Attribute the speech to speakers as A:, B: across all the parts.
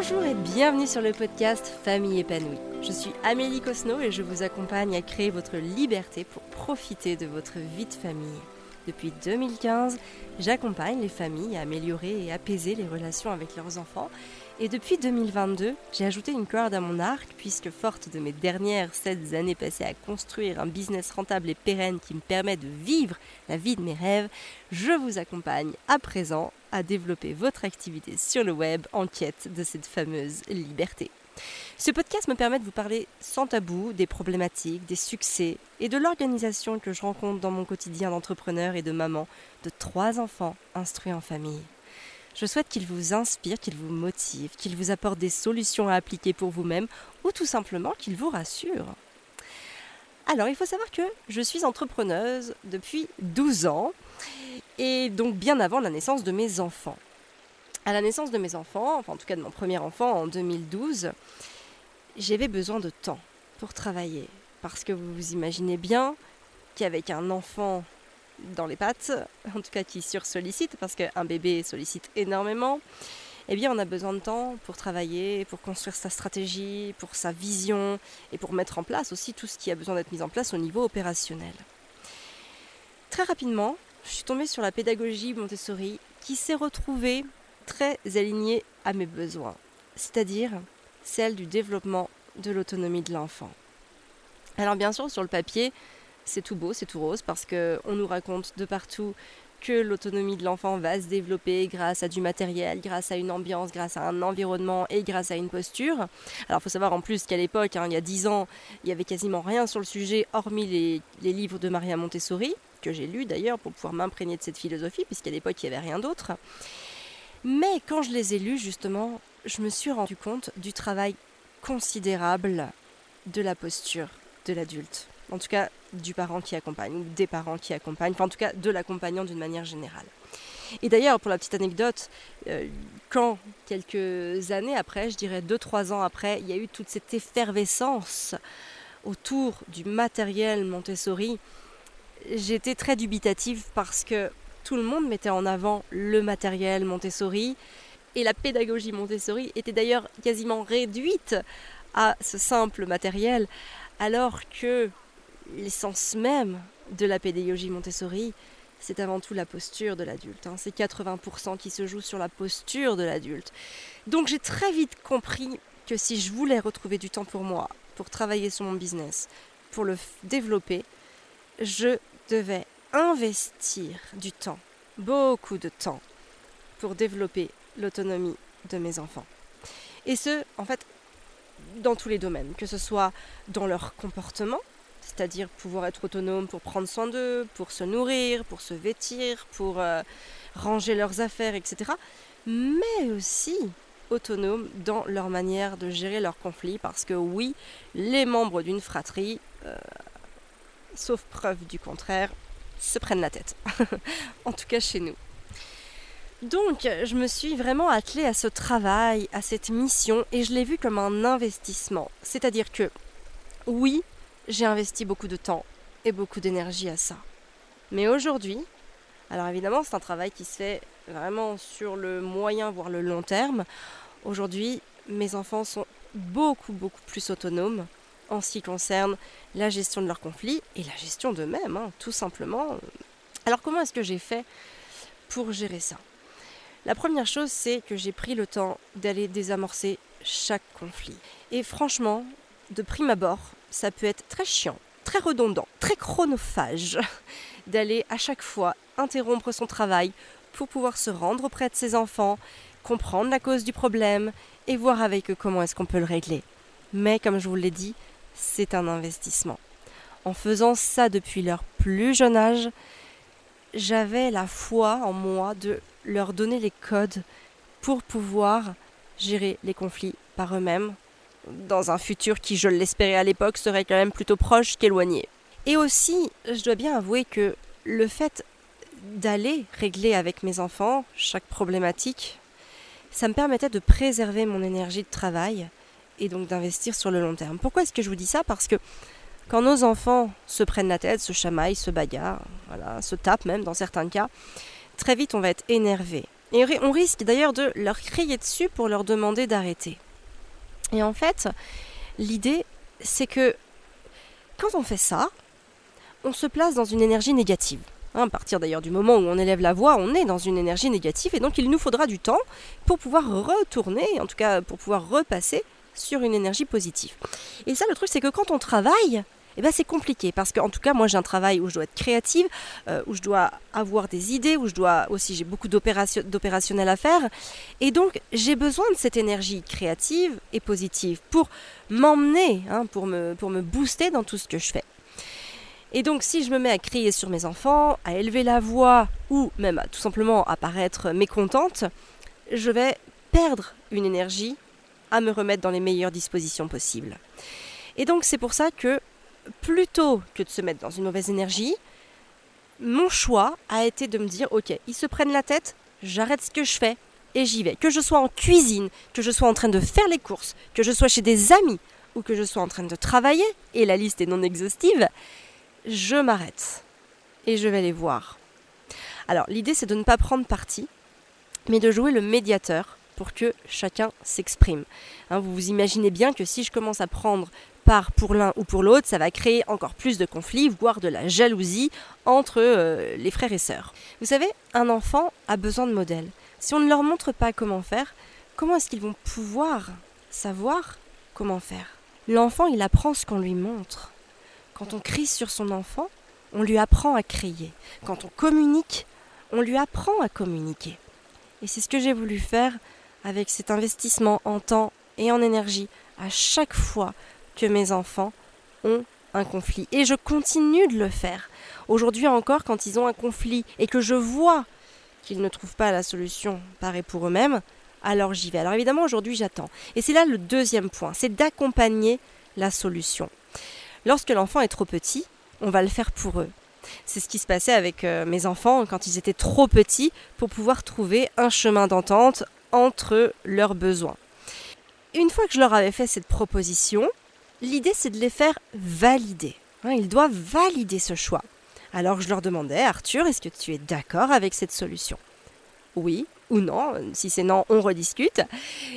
A: Bonjour et bienvenue sur le podcast Famille épanouie. Je suis Amélie Cosno et je vous accompagne à créer votre liberté pour profiter de votre vie de famille. Depuis 2015, j'accompagne les familles à améliorer et apaiser les relations avec leurs enfants. Et depuis 2022, j'ai ajouté une corde à mon arc puisque forte de mes dernières 7 années passées à construire un business rentable et pérenne qui me permet de vivre la vie de mes rêves, je vous accompagne à présent à développer votre activité sur le web en quête de cette fameuse liberté. Ce podcast me permet de vous parler sans tabou des problématiques, des succès et de l'organisation que je rencontre dans mon quotidien d'entrepreneur et de maman de trois enfants instruits en famille. Je souhaite qu'il vous inspire, qu'il vous motive, qu'il vous apporte des solutions à appliquer pour vous-même ou tout simplement qu'il vous rassure. Alors, il faut savoir que je suis entrepreneuse depuis 12 ans et donc bien avant la naissance de mes enfants. À la naissance de mes enfants, enfin en tout cas de mon premier enfant en 2012, j'avais besoin de temps pour travailler. Parce que vous vous imaginez bien qu'avec un enfant dans les pattes, en tout cas qui sursollicite, parce qu'un bébé sollicite énormément, eh bien on a besoin de temps pour travailler, pour construire sa stratégie, pour sa vision et pour mettre en place aussi tout ce qui a besoin d'être mis en place au niveau opérationnel. Très rapidement, je suis tombée sur la pédagogie Montessori qui s'est retrouvée très alignée à mes besoins, c'est-à-dire celle du développement de l'autonomie de l'enfant. Alors bien sûr, sur le papier, c'est tout beau, c'est tout rose, parce qu'on nous raconte de partout que l'autonomie de l'enfant va se développer grâce à du matériel, grâce à une ambiance, grâce à un environnement et grâce à une posture. Alors il faut savoir en plus qu'à l'époque, hein, il y a 10 ans, il n'y avait quasiment rien sur le sujet, hormis les, les livres de Maria Montessori, que j'ai lus d'ailleurs pour pouvoir m'imprégner de cette philosophie, puisqu'à l'époque, il n'y avait rien d'autre. Mais quand je les ai lus, justement, je me suis rendu compte du travail considérable de la posture de l'adulte. En tout cas, du parent qui accompagne, ou des parents qui accompagnent, enfin en tout cas de l'accompagnant d'une manière générale. Et d'ailleurs, pour la petite anecdote, euh, quand quelques années après, je dirais 2-3 ans après, il y a eu toute cette effervescence autour du matériel Montessori, j'étais très dubitative parce que tout le monde mettait en avant le matériel Montessori et la pédagogie Montessori était d'ailleurs quasiment réduite à ce simple matériel alors que l'essence même de la pédagogie Montessori, c'est avant tout la posture de l'adulte. Hein. C'est 80% qui se joue sur la posture de l'adulte. Donc j'ai très vite compris que si je voulais retrouver du temps pour moi, pour travailler sur mon business, pour le développer, je devais investir du temps, beaucoup de temps, pour développer l'autonomie de mes enfants. Et ce, en fait, dans tous les domaines, que ce soit dans leur comportement, c'est-à-dire pouvoir être autonome pour prendre soin d'eux, pour se nourrir, pour se vêtir, pour euh, ranger leurs affaires, etc. Mais aussi autonome dans leur manière de gérer leurs conflits, parce que oui, les membres d'une fratrie, euh, sauf preuve du contraire, se prennent la tête. en tout cas chez nous. Donc, je me suis vraiment attelée à ce travail, à cette mission, et je l'ai vu comme un investissement. C'est-à-dire que, oui, j'ai investi beaucoup de temps et beaucoup d'énergie à ça. Mais aujourd'hui, alors évidemment, c'est un travail qui se fait vraiment sur le moyen, voire le long terme. Aujourd'hui, mes enfants sont beaucoup, beaucoup plus autonomes en ce qui concerne la gestion de leurs conflits et la gestion d'eux-mêmes, hein, tout simplement. Alors comment est-ce que j'ai fait pour gérer ça? La première chose, c'est que j'ai pris le temps d'aller désamorcer chaque conflit. Et franchement, de prime abord, ça peut être très chiant, très redondant, très chronophage d'aller à chaque fois interrompre son travail pour pouvoir se rendre auprès de ses enfants, comprendre la cause du problème et voir avec eux comment est-ce qu'on peut le régler. Mais comme je vous l'ai dit, c'est un investissement. En faisant ça depuis leur plus jeune âge, j'avais la foi en moi de leur donner les codes pour pouvoir gérer les conflits par eux-mêmes dans un futur qui, je l'espérais à l'époque, serait quand même plutôt proche qu'éloigné. Et aussi, je dois bien avouer que le fait d'aller régler avec mes enfants chaque problématique, ça me permettait de préserver mon énergie de travail et donc d'investir sur le long terme. Pourquoi est-ce que je vous dis ça? Parce que quand nos enfants se prennent la tête, se chamaillent, se bagarrent, se tapent même dans certains cas, très vite on va être énervé. Et on risque d'ailleurs de leur crier dessus pour leur demander d'arrêter. Et en fait, l'idée, c'est que quand on fait ça, on se place dans une énergie négative. Hein, à partir d'ailleurs du moment où on élève la voix, on est dans une énergie négative et donc il nous faudra du temps pour pouvoir retourner, en tout cas pour pouvoir repasser sur une énergie positive. Et ça, le truc, c'est que quand on travaille, eh ben, c'est compliqué parce qu'en tout cas, moi j'ai un travail où je dois être créative, euh, où je dois avoir des idées, où je dois aussi, j'ai beaucoup d'opérationnel à faire. Et donc, j'ai besoin de cette énergie créative et positive pour m'emmener, hein, pour, me, pour me booster dans tout ce que je fais. Et donc si je me mets à crier sur mes enfants, à élever la voix ou même tout simplement à paraître mécontente, je vais perdre une énergie à me remettre dans les meilleures dispositions possibles. Et donc c'est pour ça que plutôt que de se mettre dans une mauvaise énergie, mon choix a été de me dire ok, ils se prennent la tête, j'arrête ce que je fais et j'y vais. Que je sois en cuisine, que je sois en train de faire les courses, que je sois chez des amis ou que je sois en train de travailler, et la liste est non exhaustive, je m'arrête et je vais les voir. Alors l'idée c'est de ne pas prendre parti, mais de jouer le médiateur pour que chacun s'exprime. Hein, vous vous imaginez bien que si je commence à prendre pour l'un ou pour l'autre, ça va créer encore plus de conflits, voire de la jalousie entre euh, les frères et sœurs. Vous savez, un enfant a besoin de modèles. Si on ne leur montre pas comment faire, comment est-ce qu'ils vont pouvoir savoir comment faire? L'enfant, il apprend ce qu'on lui montre. Quand on crie sur son enfant, on lui apprend à crier. Quand on communique, on lui apprend à communiquer. Et c'est ce que j'ai voulu faire avec cet investissement en temps et en énergie à chaque fois que mes enfants ont un conflit. Et je continue de le faire. Aujourd'hui encore, quand ils ont un conflit et que je vois qu'ils ne trouvent pas la solution par pour eux-mêmes, alors j'y vais. Alors évidemment, aujourd'hui, j'attends. Et c'est là le deuxième point, c'est d'accompagner la solution. Lorsque l'enfant est trop petit, on va le faire pour eux. C'est ce qui se passait avec euh, mes enfants quand ils étaient trop petits pour pouvoir trouver un chemin d'entente entre leurs besoins. Une fois que je leur avais fait cette proposition, l'idée c'est de les faire valider. Hein, ils doivent valider ce choix. Alors je leur demandais, Arthur, est-ce que tu es d'accord avec cette solution? Oui ou non? Si c'est non, on rediscute.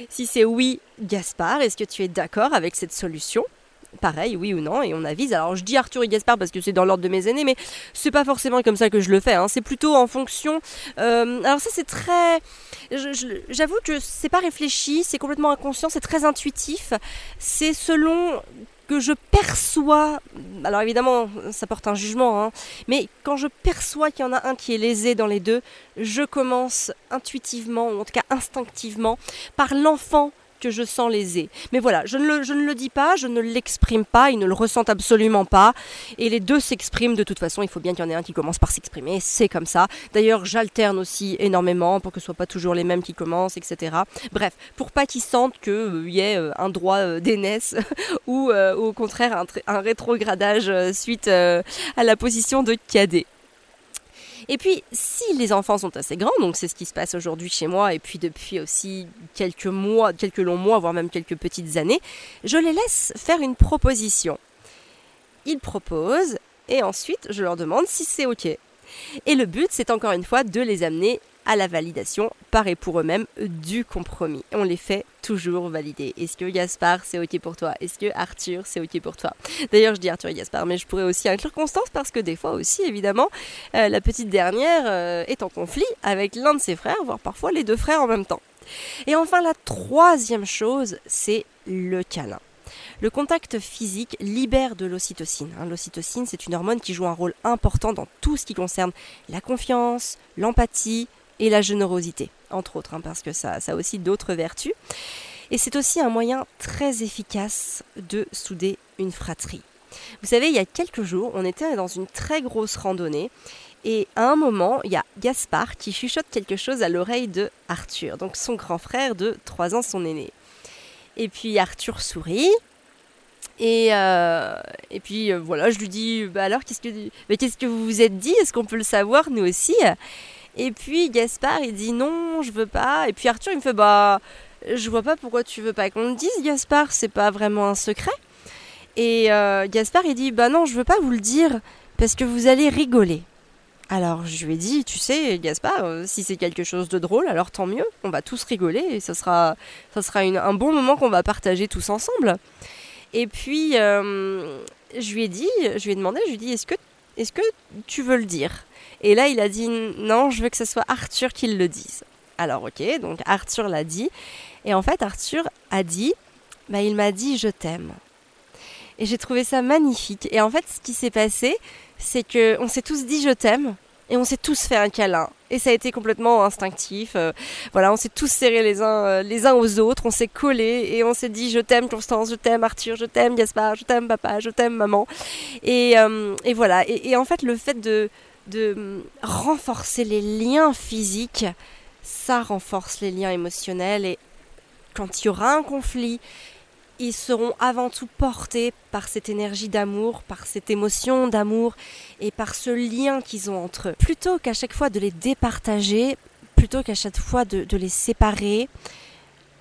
A: Si c'est oui, Gaspard, est-ce que tu es d'accord avec cette solution? Pareil, oui ou non, et on avise. Alors je dis Arthur et Gaspard parce que c'est dans l'ordre de mes aînés, mais c'est pas forcément comme ça que je le fais. Hein. C'est plutôt en fonction. Euh, alors ça c'est très. J'avoue que c'est pas réfléchi, c'est complètement inconscient, c'est très intuitif. C'est selon que je perçois, alors évidemment ça porte un jugement, hein, mais quand je perçois qu'il y en a un qui est lésé dans les deux, je commence intuitivement, ou en tout cas instinctivement, par l'enfant que je sens lésé. Mais voilà, je ne, le, je ne le dis pas, je ne l'exprime pas, ils ne le ressentent absolument pas. Et les deux s'expriment de toute façon, il faut bien qu'il y en ait un qui commence par s'exprimer, c'est comme ça. D'ailleurs, j'alterne aussi énormément pour que ce soit pas toujours les mêmes qui commencent, etc. Bref, pour pas qu'ils sentent qu'il euh, y ait euh, un droit euh, d'aînesse ou au contraire un, un rétrogradage suite à la position de cadet. Et puis, si les enfants sont assez grands, donc c'est ce qui se passe aujourd'hui chez moi, et puis depuis aussi quelques mois, quelques longs mois, voire même quelques petites années, je les laisse faire une proposition. Ils proposent, et ensuite je leur demande si c'est OK. Et le but, c'est encore une fois de les amener à la validation par et pour eux-mêmes du compromis. On les fait toujours valider. Est-ce que Gaspard c'est ok pour toi? Est-ce que Arthur c'est ok pour toi? D'ailleurs je dis Arthur et Gaspard mais je pourrais aussi inclure Constance parce que des fois aussi évidemment euh, la petite dernière euh, est en conflit avec l'un de ses frères, voire parfois les deux frères en même temps. Et enfin la troisième chose c'est le câlin. Le contact physique libère de l'ocytocine. Hein. L'ocytocine, c'est une hormone qui joue un rôle important dans tout ce qui concerne la confiance, l'empathie, et la générosité, entre autres, hein, parce que ça, a aussi d'autres vertus. Et c'est aussi un moyen très efficace de souder une fratrie. Vous savez, il y a quelques jours, on était dans une très grosse randonnée et à un moment, il y a Gaspard qui chuchote quelque chose à l'oreille de Arthur, donc son grand frère de 3 ans, son aîné. Et puis Arthur sourit. Et, euh, et puis euh, voilà, je lui dis bah alors qu'est-ce que mais qu'est-ce que vous vous êtes dit? Est-ce qu'on peut le savoir nous aussi? Et puis Gaspard, il dit non, je veux pas. Et puis Arthur, il me fait bah, je vois pas pourquoi tu veux pas qu'on le dise, Gaspard, c'est pas vraiment un secret. Et euh, Gaspard, il dit bah non, je veux pas vous le dire parce que vous allez rigoler. Alors je lui ai dit, tu sais, Gaspard, euh, si c'est quelque chose de drôle, alors tant mieux, on va tous rigoler et ça sera, ça sera un bon moment qu'on va partager tous ensemble. Et puis, euh, je lui ai dit, je lui ai demandé, je lui ai dit, est-ce que, est que tu veux le dire? Et là, il a dit, non, je veux que ce soit Arthur qui le dise. Alors ok, donc Arthur l'a dit. Et en fait, Arthur a dit, bah, il m'a dit, je t'aime. Et j'ai trouvé ça magnifique. Et en fait, ce qui s'est passé, c'est que on s'est tous dit je t'aime et on s'est tous fait un câlin. Et ça a été complètement instinctif. Euh, voilà, on s'est tous serrés les uns, euh, les uns aux autres, on s'est collés et on s'est dit je t'aime Constance, je t'aime Arthur, je t'aime Gaspard, je t'aime papa, je t'aime maman. Et, euh, et voilà. Et, en fait, le fait de, de renforcer les liens physiques, ça renforce les liens émotionnels. Et quand il y aura un conflit, ils seront avant tout portés par cette énergie d'amour, par cette émotion d'amour et par ce lien qu'ils ont entre eux. Plutôt qu'à chaque fois de les départager, plutôt qu'à chaque fois de, les séparer,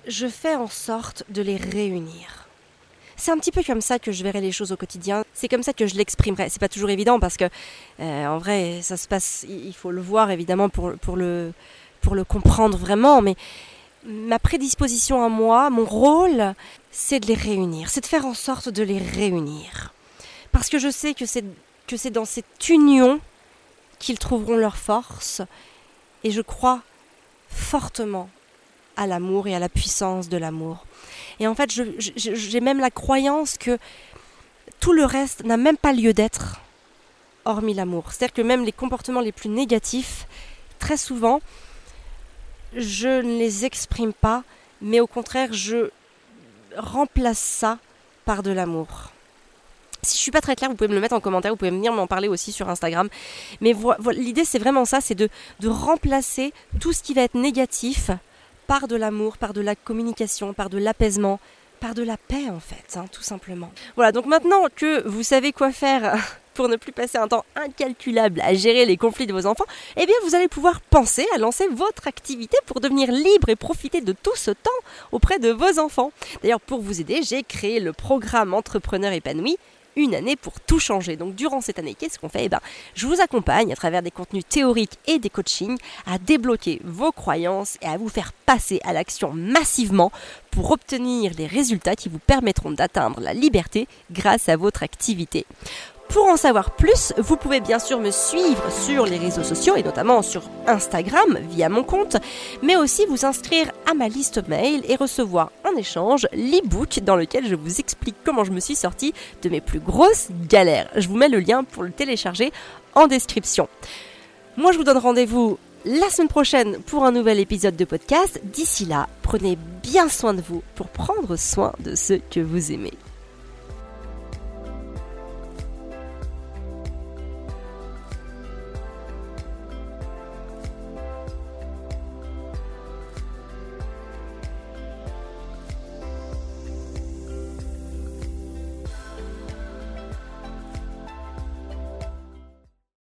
A: je fais en sorte de les réunir. C'est un petit peu comme ça que je verrai les choses au quotidien. C'est comme ça que je l'exprimerai. C'est pas toujours évident parce que, euh, en vrai, ça se passe. Il faut le voir évidemment pour, pour, le, pour le comprendre vraiment. Mais ma prédisposition à moi, mon rôle, c'est de les réunir, c'est de faire en sorte de les réunir. Parce que je sais que c'est, que c'est dans cette union qu'ils trouveront leur force, et je crois fortement à l'amour et à la puissance de l'amour. Et en fait, j'ai même la croyance que tout le reste n'a même pas lieu d'être, hormis l'amour. C'est-à-dire que même les comportements les plus négatifs, très souvent, je ne les exprime pas, mais au contraire, je remplace ça par de l'amour. Si je suis pas très claire, vous pouvez me le mettre en commentaire, vous pouvez venir m'en parler aussi sur Instagram. Mais l'idée, c'est vraiment ça, c'est de, de remplacer tout ce qui va être négatif par de l'amour, par de la communication, par de l'apaisement, par de la paix en fait, hein, tout simplement. Voilà, donc maintenant que vous savez quoi faire pour ne plus passer un temps incalculable à gérer les conflits de vos enfants, eh bien vous allez pouvoir penser à lancer votre activité pour devenir libre et profiter de tout ce temps auprès de vos enfants. D'ailleurs, pour vous aider, j'ai créé le programme Entrepreneur épanoui une année pour tout changer. Donc durant cette année, qu'est-ce qu'on fait? Eh ben, Je vous accompagne à travers des contenus théoriques et des coachings à débloquer vos croyances et à vous faire passer à l'action massivement pour obtenir les résultats qui vous permettront d'atteindre la liberté grâce à votre activité. Pour en savoir plus, vous pouvez bien sûr me suivre sur les réseaux sociaux et notamment sur Instagram via mon compte, mais aussi vous inscrire à ma liste mail et recevoir en échange l'e-book dans lequel je vous explique comment je me suis sortie de mes plus grosses galères. Je vous mets le lien pour le télécharger en description. Moi je vous donne rendez-vous la semaine prochaine pour un nouvel épisode de podcast. D'ici là, prenez bien soin de vous pour prendre soin de ceux que vous aimez.